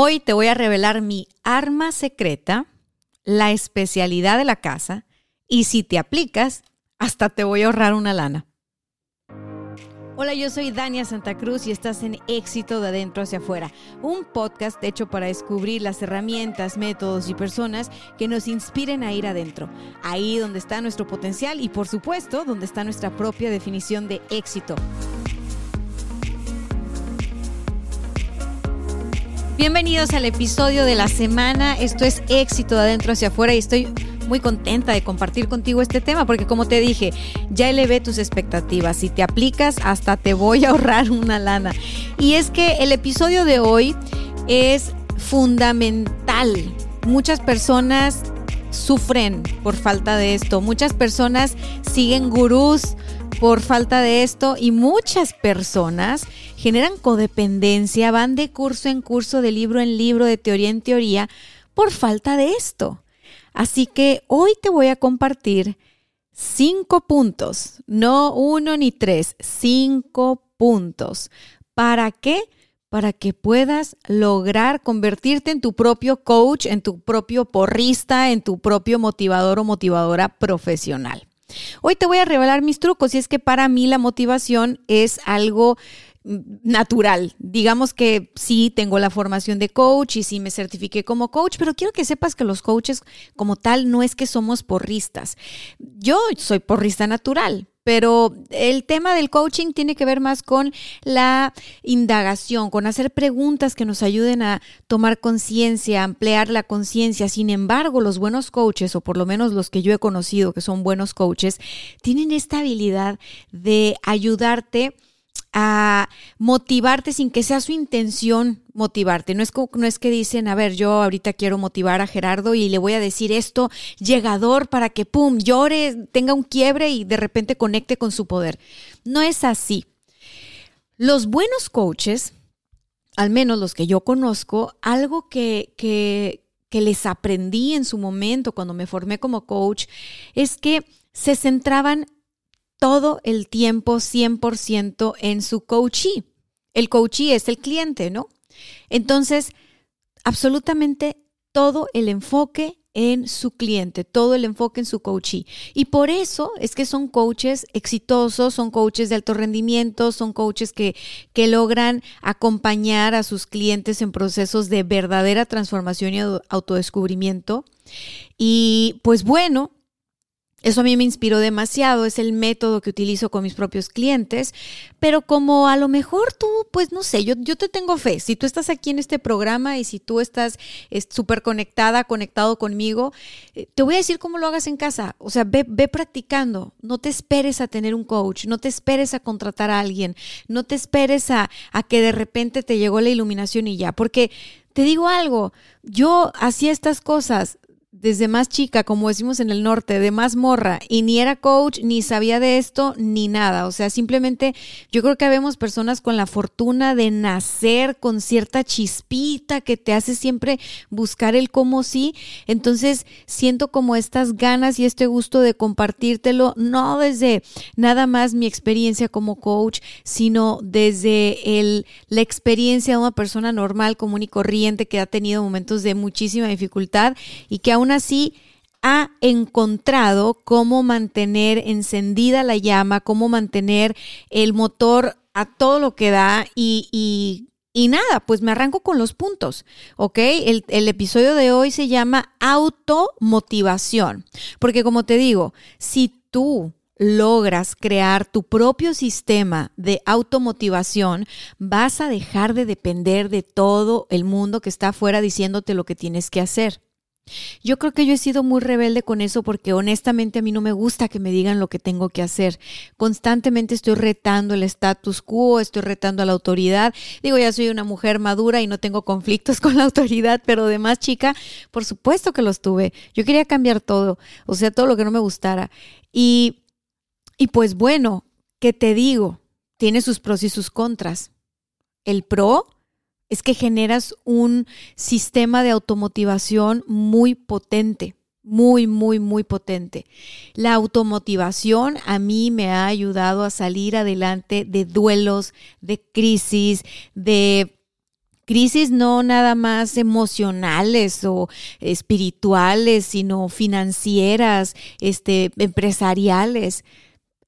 Hoy te voy a revelar mi arma secreta, la especialidad de la casa y si te aplicas, hasta te voy a ahorrar una lana. Hola, yo soy Dania Santa Cruz y estás en Éxito de Adentro hacia Afuera, un podcast hecho para descubrir las herramientas, métodos y personas que nos inspiren a ir adentro, ahí donde está nuestro potencial y por supuesto donde está nuestra propia definición de éxito. Bienvenidos al episodio de la semana. Esto es éxito de adentro hacia afuera y estoy muy contenta de compartir contigo este tema porque como te dije, ya elevé tus expectativas. Si te aplicas, hasta te voy a ahorrar una lana. Y es que el episodio de hoy es fundamental. Muchas personas sufren por falta de esto. Muchas personas siguen gurús por falta de esto y muchas personas generan codependencia, van de curso en curso, de libro en libro, de teoría en teoría, por falta de esto. Así que hoy te voy a compartir cinco puntos, no uno ni tres, cinco puntos. ¿Para qué? Para que puedas lograr convertirte en tu propio coach, en tu propio porrista, en tu propio motivador o motivadora profesional. Hoy te voy a revelar mis trucos y es que para mí la motivación es algo natural. Digamos que sí tengo la formación de coach y sí me certifiqué como coach, pero quiero que sepas que los coaches como tal no es que somos porristas. Yo soy porrista natural, pero el tema del coaching tiene que ver más con la indagación, con hacer preguntas que nos ayuden a tomar conciencia, ampliar la conciencia. Sin embargo, los buenos coaches, o por lo menos los que yo he conocido que son buenos coaches, tienen esta habilidad de ayudarte a motivarte sin que sea su intención motivarte. No es, no es que dicen, a ver, yo ahorita quiero motivar a Gerardo y le voy a decir esto llegador para que, pum, llore, tenga un quiebre y de repente conecte con su poder. No es así. Los buenos coaches, al menos los que yo conozco, algo que, que, que les aprendí en su momento cuando me formé como coach, es que se centraban todo el tiempo 100% en su coachee. El coachee es el cliente, ¿no? Entonces, absolutamente todo el enfoque en su cliente, todo el enfoque en su coachee. Y por eso es que son coaches exitosos, son coaches de alto rendimiento, son coaches que, que logran acompañar a sus clientes en procesos de verdadera transformación y autodescubrimiento. Y pues bueno, eso a mí me inspiró demasiado, es el método que utilizo con mis propios clientes, pero como a lo mejor tú, pues no sé, yo, yo te tengo fe, si tú estás aquí en este programa y si tú estás súper conectada, conectado conmigo, eh, te voy a decir cómo lo hagas en casa, o sea, ve, ve practicando, no te esperes a tener un coach, no te esperes a contratar a alguien, no te esperes a, a que de repente te llegó la iluminación y ya, porque te digo algo, yo hacía estas cosas desde más chica, como decimos en el norte, de más morra, y ni era coach, ni sabía de esto, ni nada. O sea, simplemente yo creo que habemos personas con la fortuna de nacer con cierta chispita que te hace siempre buscar el cómo sí. Entonces, siento como estas ganas y este gusto de compartírtelo, no desde nada más mi experiencia como coach, sino desde el, la experiencia de una persona normal, común y corriente que ha tenido momentos de muchísima dificultad y que aún así ha encontrado cómo mantener encendida la llama, cómo mantener el motor a todo lo que da y, nada, pues me arranco con los puntos, ¿ok? El, el, episodio de hoy se llama automotivación, porque como te digo, si tú logras crear tu propio sistema de automotivación, vas a dejar de depender de todo el mundo que está afuera diciéndote lo que tienes que hacer. Yo creo que yo he sido muy rebelde con eso porque honestamente a mí no me gusta que me digan lo que tengo que hacer. Constantemente estoy retando el status quo, estoy retando a la autoridad. Digo, ya soy una mujer madura y no tengo conflictos con la autoridad, pero de más chica, por supuesto que los tuve. Yo quería cambiar todo, o sea, todo lo que no me gustara. Y, y pues bueno, ¿qué te digo? Tiene sus pros y sus contras. El pro es que generas un sistema de automotivación muy potente, muy, muy, muy potente. La automotivación a mí me ha ayudado a salir adelante de duelos, de crisis, de crisis no nada más emocionales o espirituales, sino financieras, este, empresariales.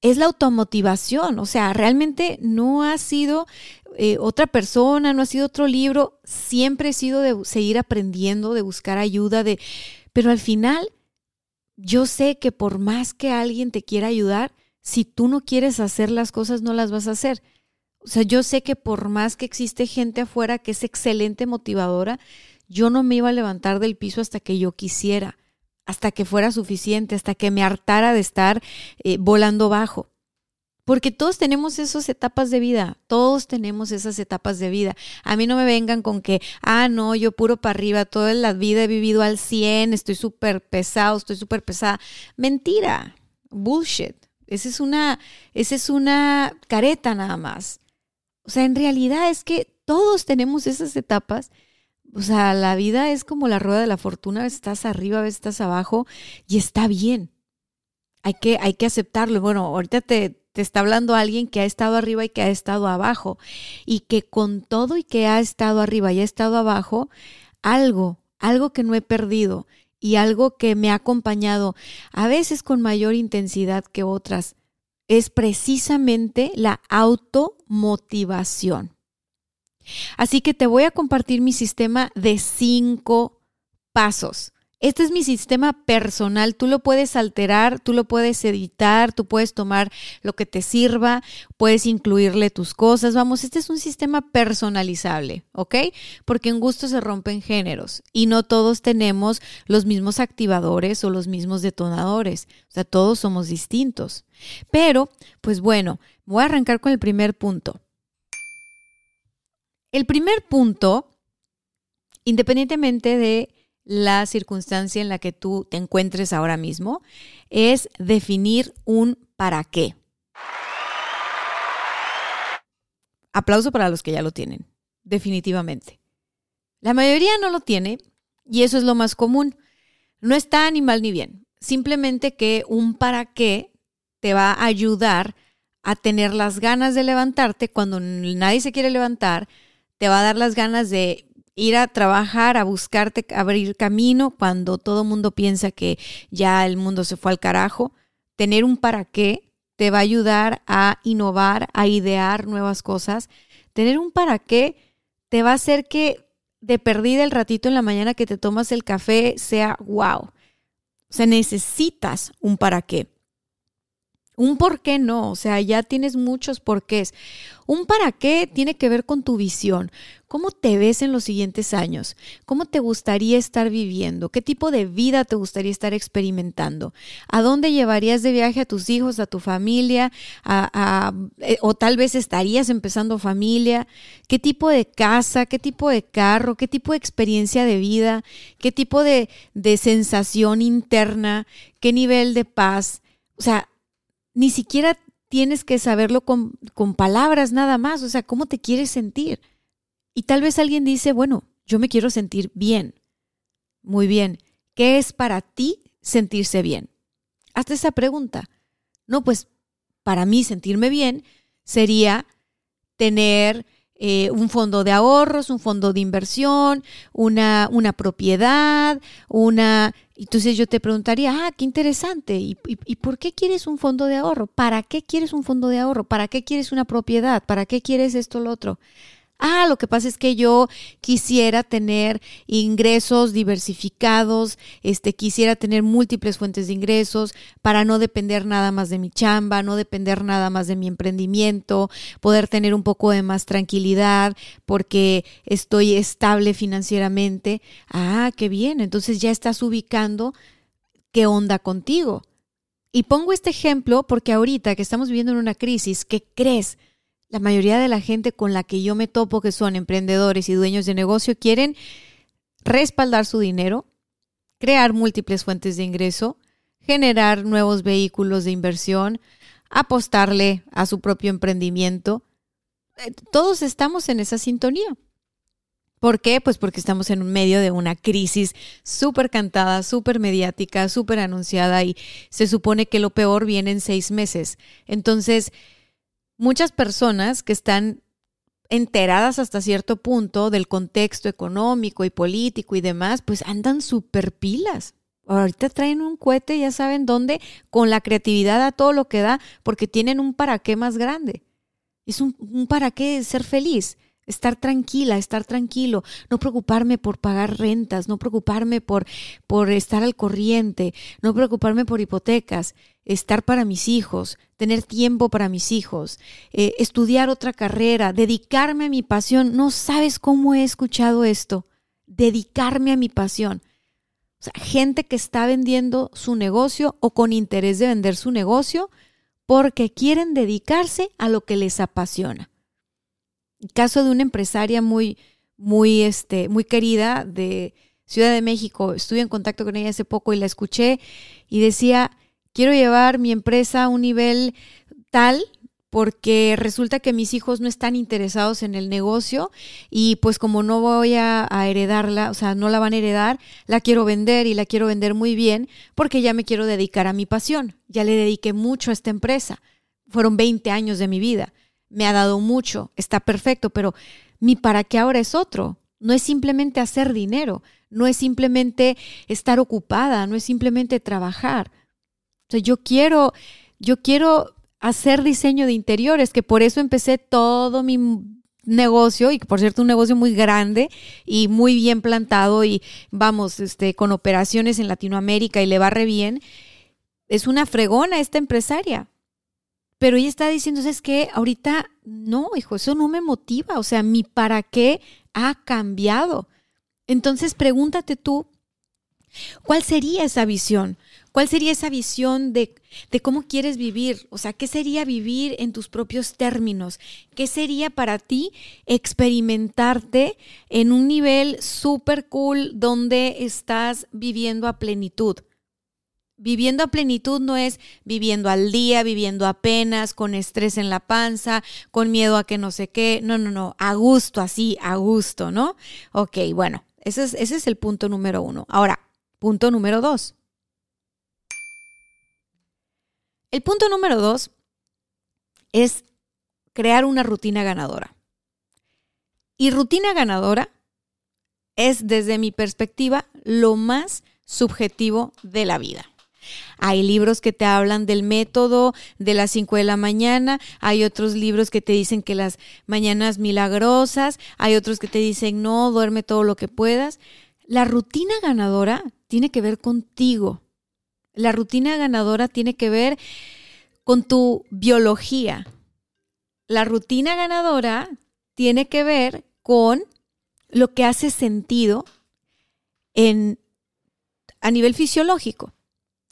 Es la automotivación, o sea, realmente no ha sido eh, otra persona, no ha sido otro libro, siempre he sido de seguir aprendiendo, de buscar ayuda, de, pero al final yo sé que por más que alguien te quiera ayudar, si tú no quieres hacer las cosas, no las vas a hacer. O sea, yo sé que por más que existe gente afuera que es excelente motivadora, yo no me iba a levantar del piso hasta que yo quisiera, hasta que fuera suficiente, hasta que me hartara de estar eh, volando bajo. Porque todos tenemos esas etapas de vida, todos tenemos esas etapas de vida. A mí no me vengan con que, ah, no, yo puro para arriba, toda la vida he vivido al 100, estoy súper pesado, estoy súper pesada. Mentira, bullshit. Esa es una, esa es una careta nada más. O sea, en realidad es que todos tenemos esas etapas. O sea, la vida es como la rueda de la fortuna, a veces estás arriba, a veces estás abajo y está bien. Hay que, hay que aceptarlo. Bueno, ahorita te, está hablando alguien que ha estado arriba y que ha estado abajo. Y que con todo y que ha estado arriba y ha estado abajo, algo, algo que no he perdido y algo que me ha acompañado, a veces con mayor intensidad que otras, es precisamente la automotivación. Así que te voy a compartir mi sistema de cinco pasos este es mi sistema personal, tú lo puedes alterar, tú lo puedes editar, tú puedes tomar lo que te sirva, puedes incluirle tus cosas, vamos, este es un sistema personalizable, ¿ok? Porque en gusto se rompen géneros y no todos tenemos los mismos activadores o los mismos detonadores, o sea, todos somos distintos. Pero, pues bueno, voy a arrancar con el primer punto. El primer punto, independientemente de la circunstancia en la que tú te encuentres ahora mismo, es definir un para qué. Aplauso para los que ya lo tienen, definitivamente. La mayoría no lo tiene y eso es lo más común. No está ni mal ni bien, simplemente que un para qué te va a ayudar a tener las ganas de levantarte cuando nadie se quiere levantar, te va a dar las ganas de ir a trabajar, a buscarte, abrir camino cuando todo mundo piensa que ya el mundo se fue al carajo. Tener un para qué te va a ayudar a innovar, a idear nuevas cosas. Tener un para qué te va a hacer que de perdida el ratito en la mañana que te tomas el café sea wow. O sea, necesitas un para qué. Un por qué no, o sea, ya tienes muchos porqués. Un para qué tiene que ver con tu visión. ¿Cómo te ves en los siguientes años? ¿Cómo te gustaría estar viviendo? ¿Qué tipo de vida te gustaría estar experimentando? ¿A dónde llevarías de viaje a tus hijos, a tu familia? Eh, ¿O tal vez estarías empezando familia? ¿Qué tipo de casa? ¿Qué tipo de carro? ¿Qué tipo de experiencia de vida? ¿Qué tipo de, de sensación interna? ¿Qué nivel de paz? O sea, ni siquiera tienes que saberlo con, palabras nada más, o sea, cómo te quieres sentir. Y tal vez alguien dice, bueno, yo me quiero sentir bien. Muy bien, ¿qué es para ti sentirse bien? Hazte esa pregunta. No, pues para mí sentirme bien sería tener eh, un fondo de ahorros, un fondo de inversión, una, una propiedad, una... Entonces yo te preguntaría, ah, qué interesante, ¿Y, ¿Y, por qué quieres un fondo de ahorro? ¿Para qué quieres un fondo de ahorro? ¿Para qué quieres una propiedad? ¿Para qué quieres esto o lo otro? Ah, lo que pasa es que yo quisiera tener ingresos diversificados, este, quisiera tener múltiples fuentes de ingresos para no depender nada más de mi chamba, no depender nada más de mi emprendimiento, poder tener un poco de más tranquilidad porque estoy estable financieramente. Ah, qué bien. Entonces ya estás ubicando qué onda contigo. Y pongo este ejemplo porque ahorita que estamos viviendo en una crisis, ¿qué crees? La mayoría de la gente con la que yo me topo, que son emprendedores y dueños de negocio, quieren respaldar su dinero, crear múltiples fuentes de ingreso, generar nuevos vehículos de inversión, apostarle a su propio emprendimiento. Eh, todos estamos en esa sintonía. ¿Por qué? Pues porque estamos en medio de una crisis súper cantada, súper mediática, súper anunciada y se supone que lo peor viene en seis meses. Entonces, muchas personas que están enteradas hasta cierto punto del contexto económico y político y demás, pues andan súper pilas. Ahorita traen un cohete, ya saben dónde, con la creatividad a todo lo que da, porque tienen un para qué más grande. Es un, un para qué ser feliz estar tranquila, estar tranquilo, no preocuparme por pagar rentas, no preocuparme por, por estar al corriente, no preocuparme por hipotecas, estar para mis hijos, tener tiempo para mis hijos, eh, estudiar otra carrera, dedicarme a mi pasión. No sabes cómo he escuchado esto, dedicarme a mi pasión. O sea, gente que está vendiendo su negocio o con interés de vender su negocio porque quieren dedicarse a lo que les apasiona caso de una empresaria muy, muy, este, muy querida de Ciudad de México. Estuve en contacto con ella hace poco y la escuché y decía, quiero llevar mi empresa a un nivel tal porque resulta que mis hijos no están interesados en el negocio y pues como no voy a, a, heredarla, o sea, no la van a heredar, la quiero vender y la quiero vender muy bien porque ya me quiero dedicar a mi pasión. Ya le dediqué mucho a esta empresa. Fueron 20 años de mi vida me ha dado mucho, está perfecto, pero mi para qué ahora es otro. No es simplemente hacer dinero, no es simplemente estar ocupada, no es simplemente trabajar. O yo quiero, yo quiero hacer diseño de interiores, que por eso empecé todo mi negocio y por cierto un negocio muy grande y muy bien plantado y vamos, este con operaciones en Latinoamérica y le va re bien. Es una fregona esta empresaria. Pero ella está diciendo, que ahorita no, hijo, eso no me motiva, o sea, mi para qué ha cambiado. Entonces pregúntate tú, ¿cuál sería esa visión? ¿Cuál sería esa visión de, de, cómo quieres vivir? O sea, ¿qué sería vivir en tus propios términos? ¿Qué sería para ti experimentarte en un nivel súper cool donde estás viviendo a plenitud? Viviendo a plenitud no es viviendo al día, viviendo apenas, con estrés en la panza, con miedo a que no sé qué. No, no, no, a gusto, así, a gusto, ¿no? Ok, bueno, ese es, ese es el punto número uno. Ahora, punto número dos. El punto número dos es crear una rutina ganadora. Y rutina ganadora es, desde mi perspectiva, lo más subjetivo de la vida. Hay libros que te hablan del método de las 5 de la mañana, hay otros libros que te dicen que las mañanas milagrosas, hay otros que te dicen no, duerme todo lo que puedas. La rutina ganadora tiene que ver contigo. La rutina ganadora tiene que ver con tu biología. La rutina ganadora tiene que ver con lo que hace sentido en, a nivel fisiológico.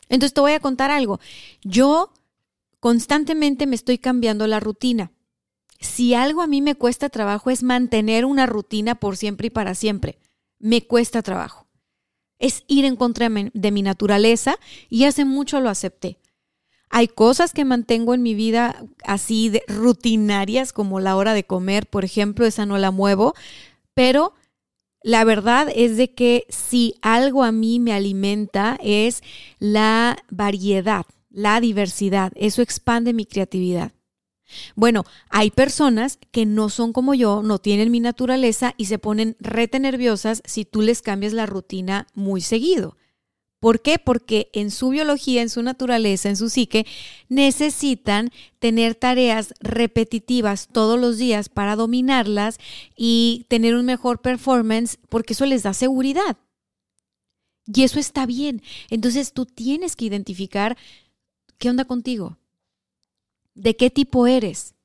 Entonces te voy a contar algo. Yo constantemente me estoy cambiando la rutina. Si algo a mí me cuesta trabajo es mantener una rutina por siempre y para siempre. Me cuesta trabajo. Es ir en contra de mi naturaleza y hace mucho lo acepté. Hay cosas que mantengo en mi vida así de rutinarias como la hora de comer, por ejemplo, esa no la muevo, pero la verdad es de que si algo a mí me alimenta es la variedad, la diversidad. Eso expande mi creatividad. Bueno, hay personas que no son como yo, no tienen mi naturaleza y se ponen rete nerviosas si tú les cambias la rutina muy seguido. ¿Por qué? Porque en su biología, en su naturaleza, en su psique, necesitan tener tareas repetitivas todos los días para dominarlas y tener un mejor performance porque eso les da seguridad. Y eso está bien. Entonces tú tienes que identificar qué onda contigo, de qué tipo eres,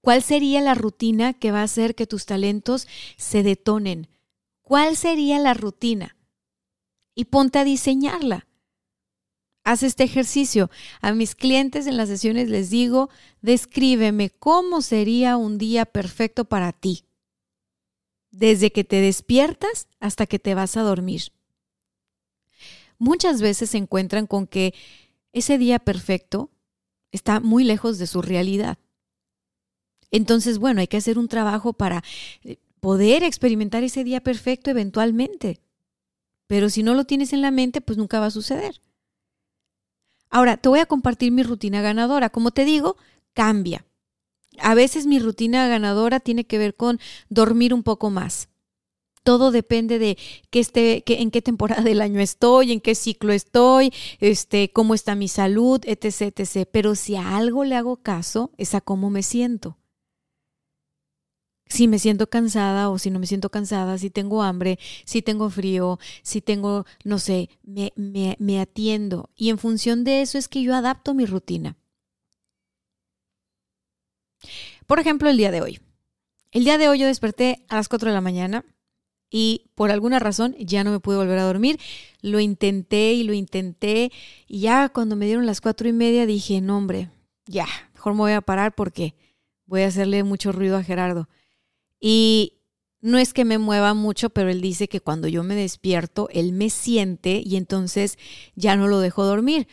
cuál sería la rutina que va a hacer que tus talentos se detonen, cuál sería la rutina y ponte a diseñarla. Haz este ejercicio. A mis clientes en las sesiones les digo, descríbeme cómo sería un día perfecto para ti, desde que te despiertas hasta que te vas a dormir. Muchas veces se encuentran con que ese día perfecto está muy lejos de su realidad. Entonces, bueno, hay que hacer un trabajo para eh, poder experimentar ese día perfecto eventualmente. Pero si no lo tienes en la mente, pues nunca va a suceder. Ahora, te voy a compartir mi rutina ganadora. Como te digo, cambia. A veces mi rutina ganadora tiene que ver con dormir un poco más. Todo depende de qué esté, en qué temporada del año estoy, en qué ciclo estoy, este, cómo está mi salud, etc, etc. Pero si a algo le hago caso, es a cómo me siento si me siento cansada o si no me siento cansada, si tengo hambre, si tengo frío, si tengo, no sé, me, me, me atiendo. Y en función de eso es que yo adapto mi rutina. Por ejemplo, el día de hoy. El día de hoy yo desperté a las 4 de la mañana y por alguna razón ya no me pude volver a dormir. Lo intenté y lo intenté y ya cuando me dieron las cuatro y media dije, no hombre, ya, mejor me voy a parar porque voy a hacerle mucho ruido a Gerardo. Y no es que me mueva mucho, pero él dice que cuando yo me despierto, él me siente y entonces ya no lo dejo dormir.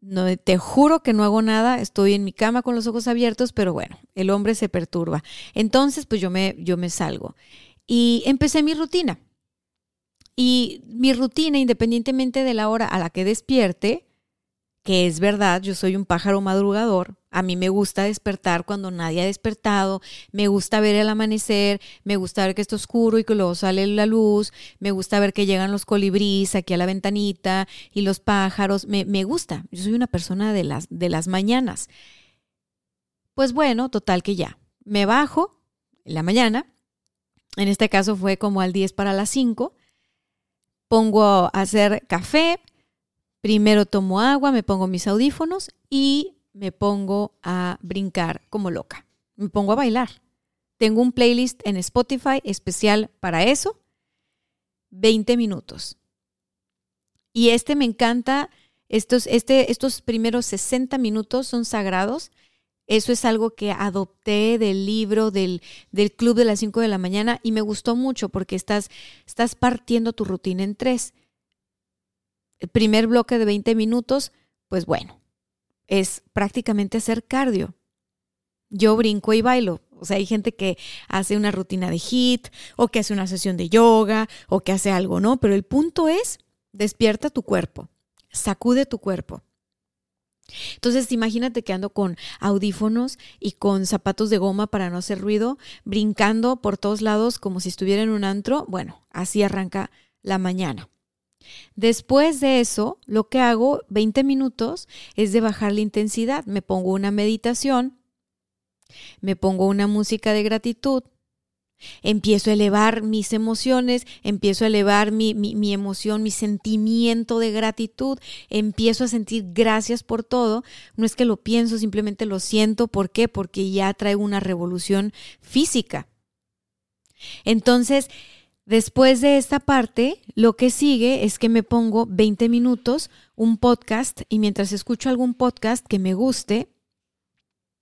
No, te juro que no hago nada, estoy en mi cama con los ojos abiertos, pero bueno, el hombre se perturba. Entonces, pues yo me, yo me salgo. Y empecé mi rutina. Y mi rutina, independientemente de la hora a la que despierte, que es verdad, yo soy un pájaro madrugador, a mí me gusta despertar cuando nadie ha despertado, me gusta ver el amanecer, me gusta ver que está oscuro y que luego sale la luz, me gusta ver que llegan los colibríes aquí a la ventanita y los pájaros, me, gusta, yo soy una persona de las, de las mañanas. Pues bueno, total que ya, me bajo en la mañana, en este caso fue como al 10 para las 5, pongo a hacer café, primero tomo agua, me pongo mis audífonos y me pongo a brincar como loca. Me pongo a bailar. Tengo un playlist en Spotify especial para eso. 20 minutos. Y este me encanta. Estos, este, estos primeros 60 minutos son sagrados. Eso es algo que adopté del libro del, del club de las 5 de la mañana y me gustó mucho porque estás, estás partiendo tu rutina en tres. El primer bloque de 20 minutos, pues bueno, es prácticamente hacer cardio. Yo brinco y bailo. O sea, hay gente que hace una rutina de HIT o que hace una sesión de yoga o que hace algo, ¿no? Pero el punto es, despierta tu cuerpo, sacude tu cuerpo. Entonces, imagínate que ando con audífonos y con zapatos de goma para no hacer ruido, brincando por todos lados como si estuviera en un antro. Bueno, así arranca la mañana. Después de eso, lo que hago 20 minutos es de bajar la intensidad. Me pongo una meditación, me pongo una música de gratitud, empiezo a elevar mis emociones, empiezo a elevar mi, mi, emoción, mi sentimiento de gratitud, empiezo a sentir gracias por todo. No es que lo pienso, simplemente lo siento. ¿Por qué? Porque ya traigo una revolución física. Entonces, Después de esta parte, lo que sigue es que me pongo 20 minutos, un podcast, y mientras escucho algún podcast que me guste,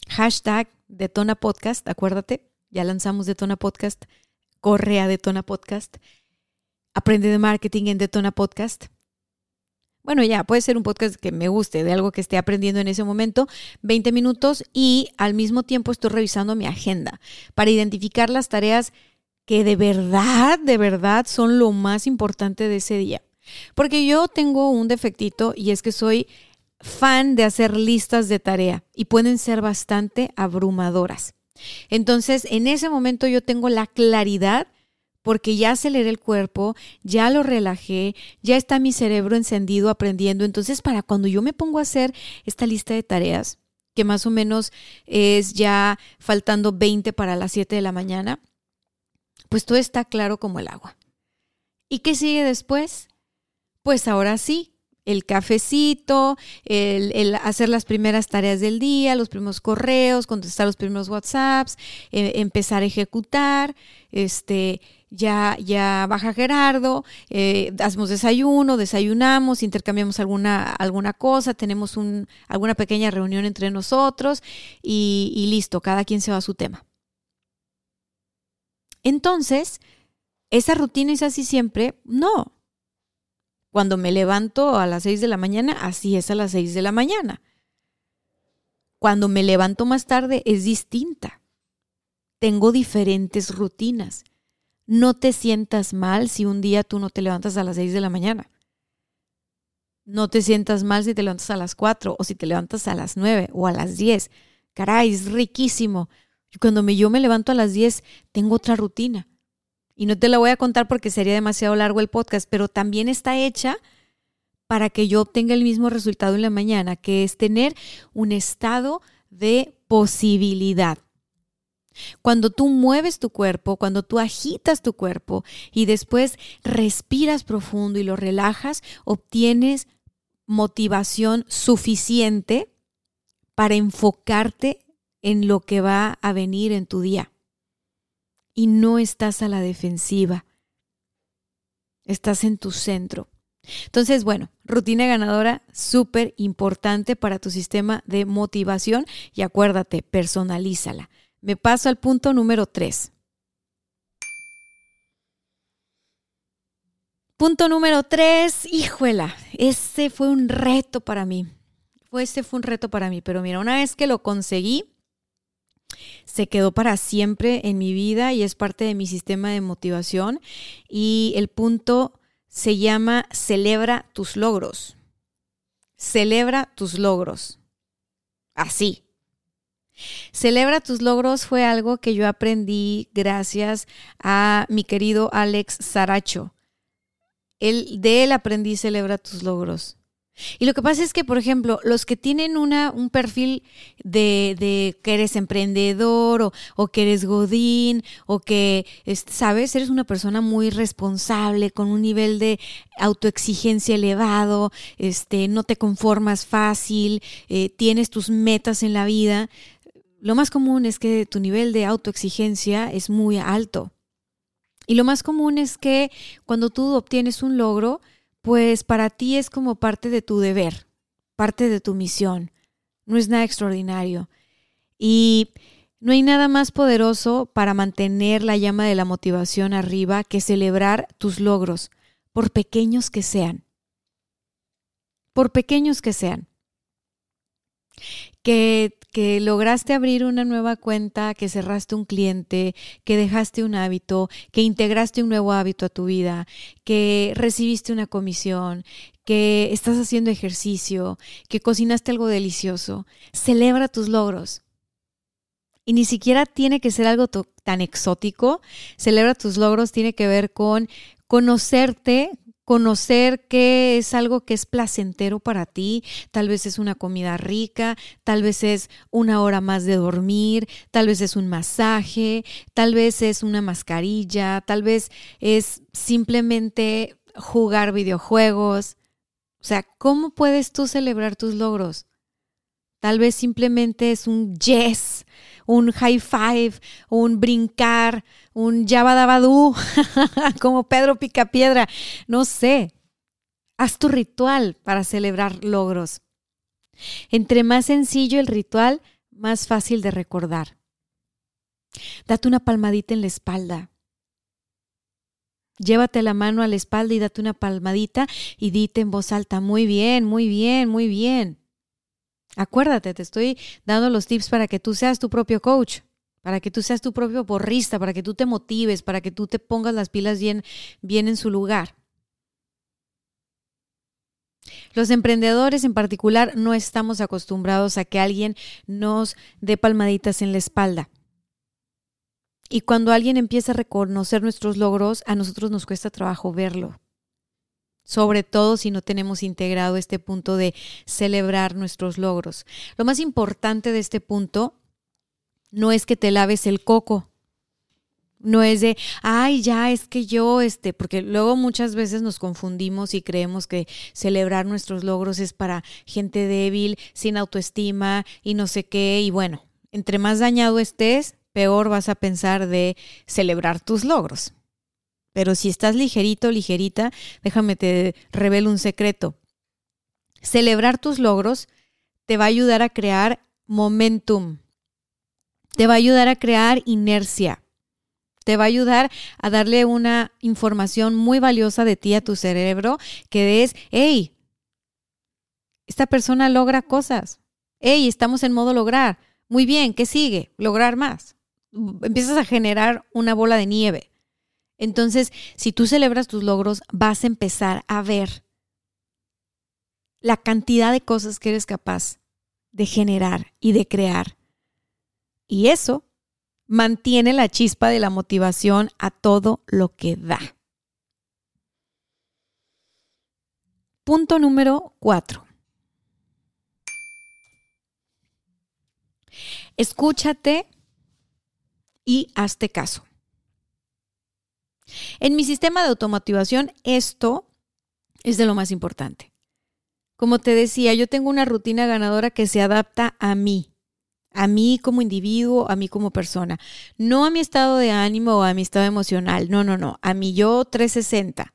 hashtag Detona Podcast, acuérdate, ya lanzamos Detona Podcast, corre a Detona Podcast, aprende de marketing en Detona Podcast. Bueno, ya, puede ser un podcast que me guste, de algo que esté aprendiendo en ese momento, 20 minutos y al mismo tiempo estoy revisando mi agenda para identificar las tareas que de verdad, de verdad son lo más importante de ese día. Porque yo tengo un defectito y es que soy fan de hacer listas de tarea y pueden ser bastante abrumadoras. Entonces, en ese momento yo tengo la claridad porque ya aceleré el cuerpo, ya lo relajé, ya está mi cerebro encendido aprendiendo. Entonces, para cuando yo me pongo a hacer esta lista de tareas, que más o menos es ya faltando 20 para las 7 de la mañana, pues todo está claro como el agua. ¿Y qué sigue después? Pues ahora sí, el cafecito, el, hacer las primeras tareas del día, los primeros correos, contestar los primeros WhatsApps, eh, empezar a ejecutar, este, ya, ya baja Gerardo, eh, hacemos desayuno, desayunamos, intercambiamos alguna, alguna cosa, tenemos un, alguna pequeña reunión entre nosotros y, y listo, cada quien se va a su tema. Entonces, ¿esa rutina es así siempre? No, cuando me levanto a las 6 de la mañana, así es a las 6 de la mañana. Cuando me levanto más tarde es distinta. Tengo diferentes rutinas. No te sientas mal si un día tú no te levantas a las 6 de la mañana. No te sientas mal si te levantas a las 4 o si te levantas a las 9 o a las 10. Caray, es riquísimo. Cuando me, yo me levanto a las 10, tengo otra rutina. Y no te la voy a contar porque sería demasiado largo el podcast, pero también está hecha para que yo obtenga el mismo resultado en la mañana, que es tener un estado de posibilidad. Cuando tú mueves tu cuerpo, cuando tú agitas tu cuerpo y después respiras profundo y lo relajas, obtienes motivación suficiente para enfocarte en lo que va a venir en tu día y no estás a la defensiva. Estás en tu centro. Entonces, bueno, rutina ganadora súper importante para tu sistema de motivación y acuérdate, personalízala. Me paso al punto número tres. Punto número tres, híjuela, ese fue un reto para mí. Ese fue un reto para mí, pero mira, una vez que lo conseguí, se quedó para siempre en mi vida y es parte de mi sistema de motivación. Y el punto se llama celebra tus logros. Celebra tus logros. Así. Celebra tus logros fue algo que yo aprendí gracias a mi querido Alex Saracho. Él, de él aprendí celebra tus logros. Y lo que pasa es que, por ejemplo, los que tienen una, un perfil de, de que eres emprendedor o, o, que eres godín o que, sabes, eres una persona muy responsable con un nivel de autoexigencia elevado, este, no te conformas fácil, eh, tienes tus metas en la vida, lo más común es que tu nivel de autoexigencia es muy alto. Y lo más común es que cuando tú obtienes un logro, pues para ti es como parte de tu deber, parte de tu misión. No es nada extraordinario. Y no hay nada más poderoso para mantener la llama de la motivación arriba que celebrar tus logros, por pequeños que sean. Por pequeños que sean que, que, lograste abrir una nueva cuenta, que cerraste un cliente, que dejaste un hábito, que integraste un nuevo hábito a tu vida, que recibiste una comisión, que estás haciendo ejercicio, que cocinaste algo delicioso. Celebra tus logros. Y ni siquiera tiene que ser algo tan exótico. Celebra tus logros, tiene que ver con conocerte conocer qué es algo que es placentero para ti, tal vez es una comida rica, tal vez es una hora más de dormir, tal vez es un masaje, tal vez es una mascarilla, tal vez es simplemente jugar videojuegos. O sea, ¿cómo puedes tú celebrar tus logros? Tal vez simplemente es un yes, un high five, un brincar, un yabadabadú, como Pedro Picapiedra. No sé. Haz tu ritual para celebrar logros. Entre más sencillo el ritual, más fácil de recordar. Date una palmadita en la espalda. Llévate la mano a la espalda y date una palmadita y dite en voz alta, muy bien, muy bien, muy bien. Acuérdate, te estoy dando los tips para que tú seas tu propio coach, para que tú seas tu propio porrista, para que tú te motives, para que tú te pongas las pilas bien, bien en su lugar. Los emprendedores en particular no estamos acostumbrados a que alguien nos dé palmaditas en la espalda. Y cuando alguien empieza a reconocer nuestros logros, a nosotros nos cuesta trabajo verlo. Sobre todo si no tenemos integrado este punto de celebrar nuestros logros. Lo más importante de este punto no es que te laves el coco. No es de, ay, ya es que yo, este, porque luego muchas veces nos confundimos y creemos que celebrar nuestros logros es para gente débil, sin autoestima y no sé qué. Y bueno, entre más dañado estés, peor vas a pensar de celebrar tus logros. Pero si estás ligerito, ligerita, déjame te revelo un secreto. Celebrar tus logros te va a ayudar a crear momentum. Te va a ayudar a crear inercia. Te va a ayudar a darle una información muy valiosa de ti a tu cerebro que es, hey, esta persona logra cosas. Hey, estamos en modo lograr. Muy bien, ¿qué sigue? Lograr más empiezas a generar una bola de nieve. Entonces, si tú celebras tus logros, vas a empezar a ver la cantidad de cosas que eres capaz de generar y de crear. Y eso mantiene la chispa de la motivación a todo lo que da. Punto número cuatro. Escúchate y hazte caso. En mi sistema de automotivación, esto es de lo más importante. Como te decía, yo tengo una rutina ganadora que se adapta a mí, a mí como individuo, a mí como persona, no a mi estado de ánimo o a mi estado emocional, no, no, no, a mi yo 360.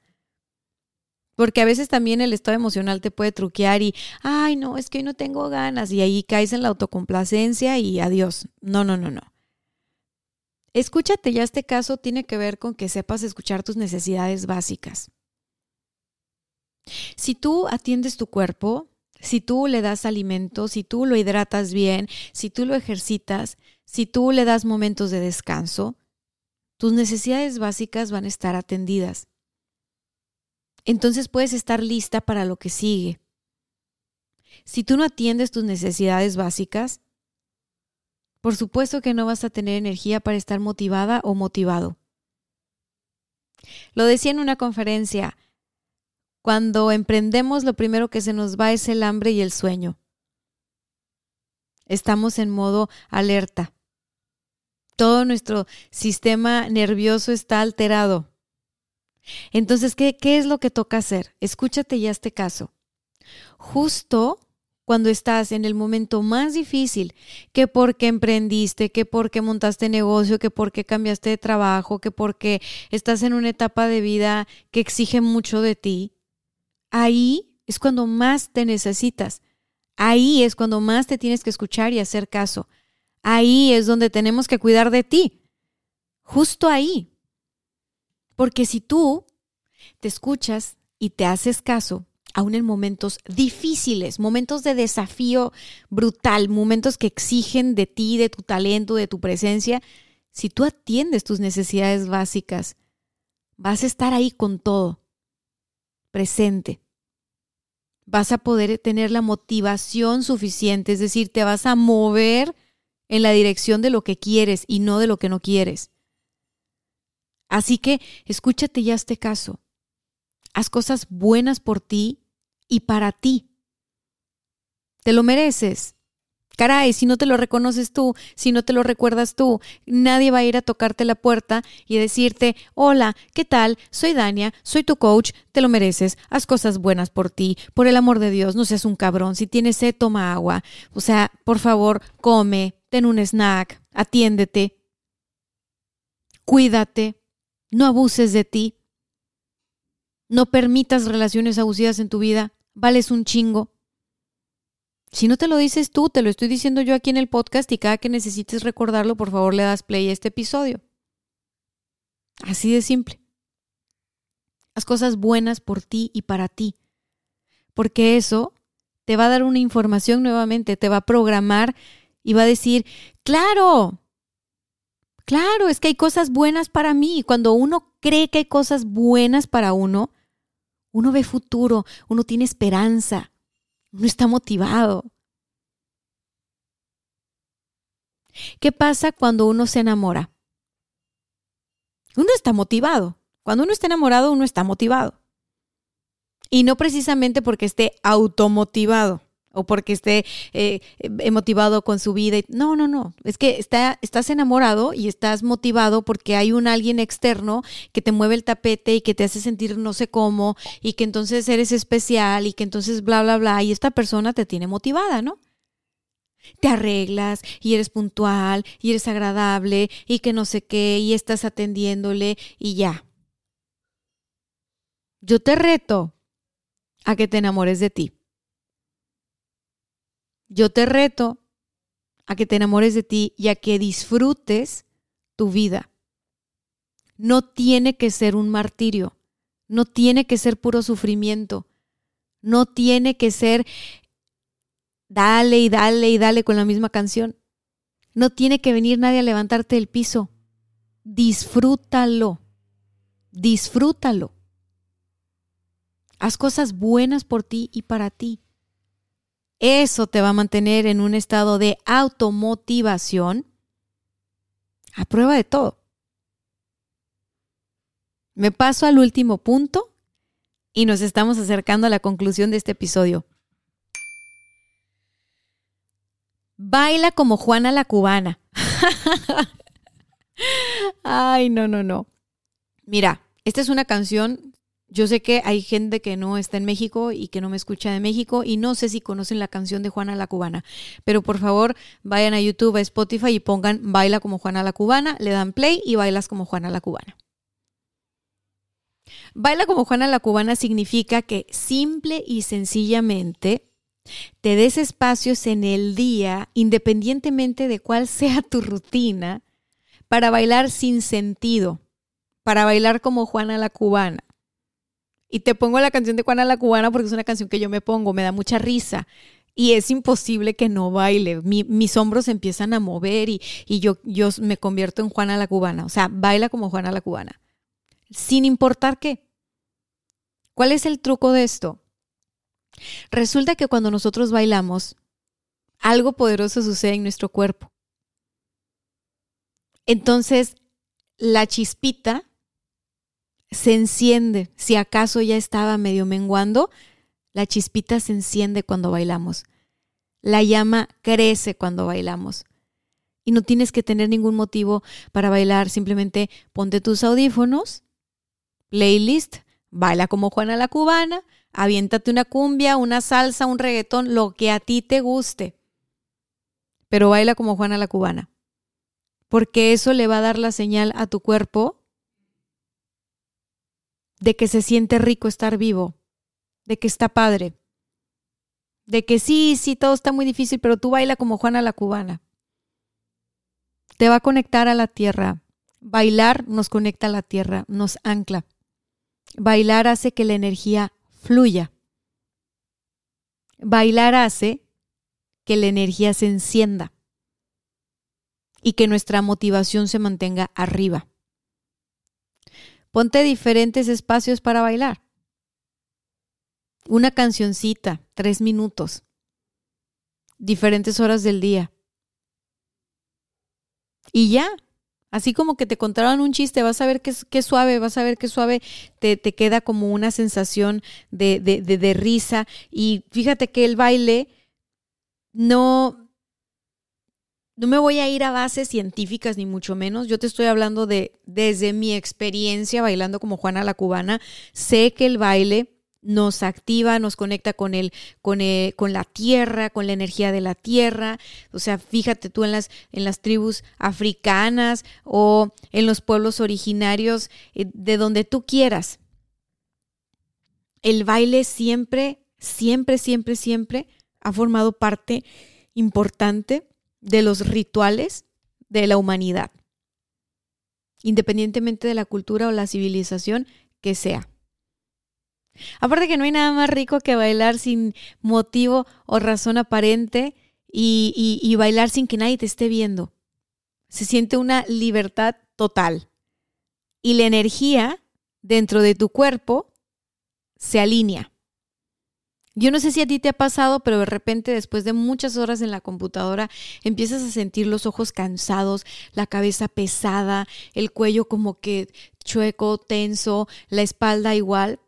Porque a veces también el estado emocional te puede truquear y, ay, no, es que hoy no tengo ganas y ahí caes en la autocomplacencia y adiós. No, no, no, no. Escúchate ya este caso tiene que ver con que sepas escuchar tus necesidades básicas. Si tú atiendes tu cuerpo, si tú le das alimento, si tú lo hidratas bien, si tú lo ejercitas, si tú le das momentos de descanso, tus necesidades básicas van a estar atendidas. Entonces puedes estar lista para lo que sigue. Si tú no atiendes tus necesidades básicas, por supuesto que no vas a tener energía para estar motivada o motivado. Lo decía en una conferencia, cuando emprendemos lo primero que se nos va es el hambre y el sueño. Estamos en modo alerta. Todo nuestro sistema nervioso está alterado. Entonces, ¿qué, ¿qué, es lo que toca hacer? Escúchate ya este caso. Justo cuando estás en el momento más difícil, que porque emprendiste, que porque montaste negocio, que porque cambiaste de trabajo, que porque estás en una etapa de vida que exige mucho de ti, ahí es cuando más te necesitas. Ahí es cuando más te tienes que escuchar y hacer caso. Ahí es donde tenemos que cuidar de ti. Justo ahí. Porque si tú te escuchas y te haces caso, aún en momentos difíciles, momentos de desafío brutal, momentos que exigen de ti, de tu talento, de tu presencia, si tú atiendes tus necesidades básicas, vas a estar ahí con todo, presente. Vas a poder tener la motivación suficiente, es decir, te vas a mover en la dirección de lo que quieres y no de lo que no quieres. Así que escúchate ya este caso. Haz cosas buenas por ti y para ti. Te lo mereces. Caray, si no te lo reconoces tú, si no te lo recuerdas tú, nadie va a ir a tocarte la puerta y decirte, hola, ¿qué tal? Soy Dania, soy tu coach, te lo mereces, haz cosas buenas por ti, por el amor de Dios, no seas un cabrón, si tienes sed, toma agua, o sea, por favor, come, ten un snack, atiéndete, cuídate, no abuses de ti, no permitas relaciones abusivas en tu vida, vales un chingo. Si no te lo dices tú, te lo estoy diciendo yo aquí en el podcast y cada que necesites recordarlo, por favor le das play a este episodio. Así de simple. Haz cosas buenas por ti y para ti. Porque eso te va a dar una información nuevamente, te va a programar y va a decir, claro, claro, es que hay cosas buenas para mí. Cuando uno cree que hay cosas buenas para uno, uno ve futuro, uno tiene esperanza, uno está motivado. ¿Qué pasa cuando uno se enamora? Uno está motivado. Cuando uno está enamorado, uno está motivado. Y no precisamente porque esté automotivado o porque esté eh, motivado con su vida. No, no, no. Es que está, estás enamorado y estás motivado porque hay un alguien externo que te mueve el tapete y que te hace sentir no sé cómo y que entonces eres especial y que entonces bla, bla, bla. Y esta persona te tiene motivada, ¿no? Te arreglas y eres puntual y eres agradable y que no sé qué y estás atendiéndole y ya. Yo te reto a que te enamores de ti. Yo te reto a que te enamores de ti y a que disfrutes tu vida. No tiene que ser un martirio, no tiene que ser puro sufrimiento, no tiene que ser dale y dale y dale con la misma canción. No tiene que venir nadie a levantarte del piso. Disfrútalo, disfrútalo. Haz cosas buenas por ti y para ti. Eso te va a mantener en un estado de automotivación a prueba de todo. Me paso al último punto y nos estamos acercando a la conclusión de este episodio. Baila como Juana la cubana. Ay, no, no, no. Mira, esta es una canción yo sé que hay gente que no está en México y que no me escucha de México y no sé si conocen la canción de Juana la Cubana, pero por favor vayan a YouTube, a Spotify y pongan Baila como Juana la Cubana, le dan play y bailas como Juana la Cubana. Baila como Juana la Cubana significa que simple y sencillamente te des espacios en el día, independientemente de cuál sea tu rutina, para bailar sin sentido, para bailar como Juana la Cubana y te pongo la canción de Juana la Cubana porque es una canción que yo me pongo, me da mucha risa. Y es imposible que no baile. mis hombros empiezan a mover y, yo, yo me convierto en Juana la Cubana. O sea, baila como Juana la Cubana. Sin importar qué. ¿Cuál es el truco de esto? Resulta que cuando nosotros bailamos, algo poderoso sucede en nuestro cuerpo. Entonces, la chispita se enciende. Si acaso ya estaba medio menguando, la chispita se enciende cuando bailamos. La llama crece cuando bailamos. Y no tienes que tener ningún motivo para bailar, simplemente ponte tus audífonos, playlist, baila como Juana la cubana, aviéntate una cumbia, una salsa, un reggaetón, lo que a ti te guste. Pero baila como Juana la cubana. Porque eso le va a dar la señal a tu cuerpo de que se siente rico estar vivo, de que está padre, de que sí, sí, todo está muy difícil, pero tú baila como Juana la cubana. Te va a conectar a la tierra. Bailar nos conecta a la tierra, nos ancla. Bailar hace que la energía fluya. Bailar hace que la energía se encienda y que nuestra motivación se mantenga arriba. Ponte diferentes espacios para bailar. Una cancioncita, tres minutos. Diferentes horas del día. Y ya, Así como que te contaron un chiste, vas a ver qué, suave, vas a ver qué suave te, te queda como una sensación de, de, de, risa. Y fíjate que el baile no, no me voy a ir a bases científicas ni mucho menos. Yo te estoy hablando de desde mi experiencia bailando como Juana la cubana. Sé que el baile nos activa, nos conecta con el, con, con la tierra, con la energía de la tierra. O sea, fíjate tú en las, en las tribus africanas o en los pueblos originarios, eh, de donde tú quieras. El baile siempre, siempre, siempre, siempre ha formado parte importante de los rituales de la humanidad, independientemente de la cultura o la civilización que sea. Aparte que no hay nada más rico que bailar sin motivo o razón aparente y, y, bailar sin que nadie te esté viendo. Se siente una libertad total. Y la energía dentro de tu cuerpo se alinea. Yo no sé si a ti te ha pasado, pero de repente después de muchas horas en la computadora empiezas a sentir los ojos cansados, la cabeza pesada, el cuello como que chueco, tenso, la espalda igual.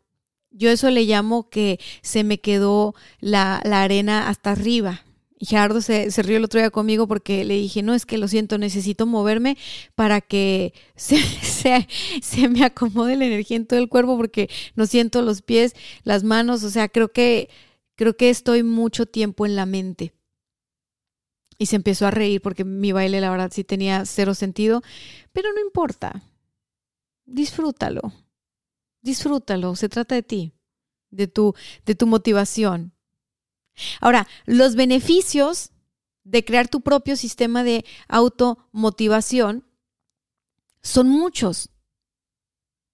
Yo eso le llamo que se me quedó la, arena hasta arriba. Y Gerardo se, se, rió el otro día conmigo porque le dije, no, es que lo siento, necesito moverme para que se, se, se, me acomode la energía en todo el cuerpo porque no siento los pies, las manos, o sea, creo que, creo que estoy mucho tiempo en la mente. Y se empezó a reír porque mi baile, la verdad, sí tenía cero sentido, pero no importa. Disfrútalo. Disfrútalo, se trata de ti, de tu, de tu motivación. Ahora, los beneficios de crear tu propio sistema de automotivación son muchos.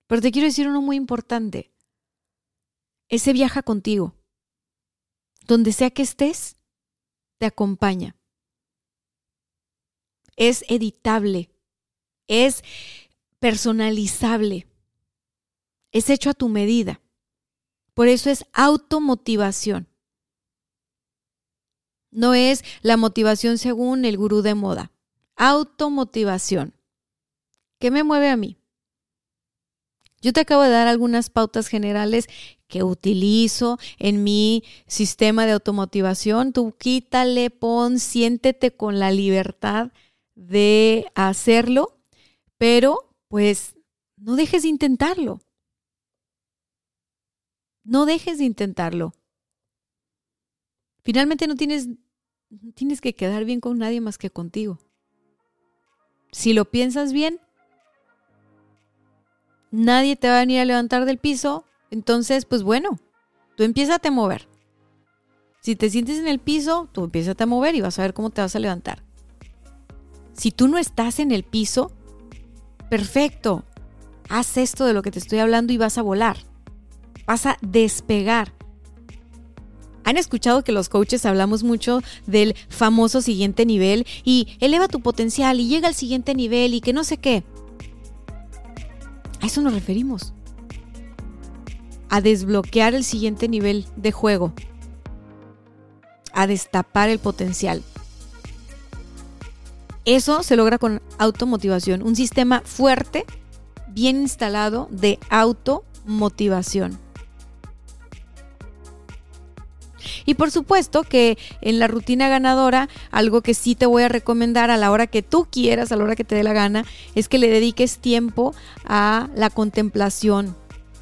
Pero te quiero decir uno muy importante. Ese viaja contigo. Donde sea que estés, te acompaña. Es editable. Es personalizable es hecho a tu medida. Por eso es automotivación. No es la motivación según el gurú de moda. Automotivación. ¿Qué me mueve a mí? Yo te acabo de dar algunas pautas generales que utilizo en mi sistema de automotivación. Tú quítale, pon, siéntete con la libertad de hacerlo, pero pues no dejes de intentarlo. No dejes de intentarlo. Finalmente no tienes, tienes que quedar bien con nadie más que contigo. Si lo piensas bien, nadie te va a venir a levantar del piso, entonces, pues bueno, tú empieza a mover. Si te sientes en el piso, tú empieza a mover y vas a ver cómo te vas a levantar. Si tú no estás en el piso, perfecto. Haz esto de lo que te estoy hablando y vas a volar vas a despegar. Han escuchado que los coaches hablamos mucho del famoso siguiente nivel y eleva tu potencial y llega al siguiente nivel y que no sé qué. A eso nos referimos. A desbloquear el siguiente nivel de juego. A destapar el potencial. Eso se logra con automotivación, un sistema fuerte, bien instalado de automotivación. Y por supuesto que en la rutina ganadora, algo que sí te voy a recomendar a la hora que tú quieras, a la hora que te dé la gana, es que le dediques tiempo a la contemplación,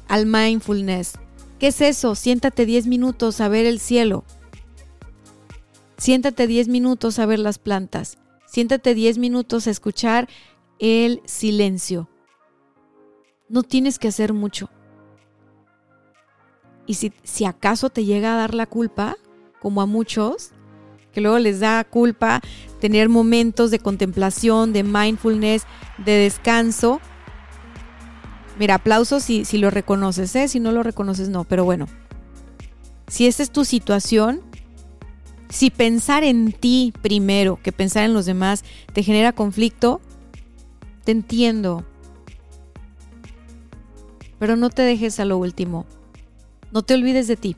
al mindfulness. ¿Qué es eso? Siéntate 10 minutos a ver el cielo. Siéntate 10 minutos a ver las plantas. Siéntate 10 minutos a escuchar el silencio. No tienes que hacer mucho. Y si, si acaso te llega a dar la culpa, como a muchos, que luego les da culpa tener momentos de contemplación, de mindfulness, de descanso. Mira, aplausos si, si lo reconoces, ¿eh? si no lo reconoces, no, pero bueno. Si esa es tu situación, si pensar en ti primero que pensar en los demás te genera conflicto, te entiendo. Pero no te dejes a lo último. No te olvides de ti.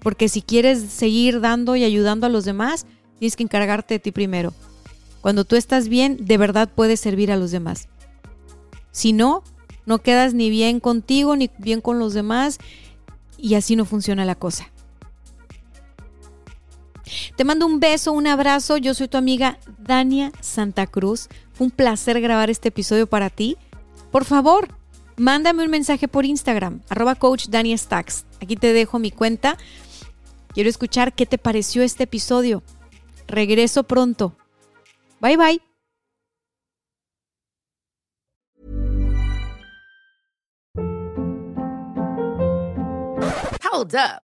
Porque si quieres seguir dando y ayudando a los demás, tienes que encargarte de ti primero. Cuando tú estás bien, de verdad puedes servir a los demás. Si no, no quedas ni bien contigo ni bien con los demás y así no funciona la cosa. Te mando un beso, un abrazo. Yo soy tu amiga Dania Santa Cruz. Fue un placer grabar este episodio para ti. Por favor, mándame un mensaje por Instagram, arroba coach Dani. Aquí te dejo mi cuenta. Quiero escuchar qué te pareció este episodio. Regreso pronto. Bye bye. Hold up.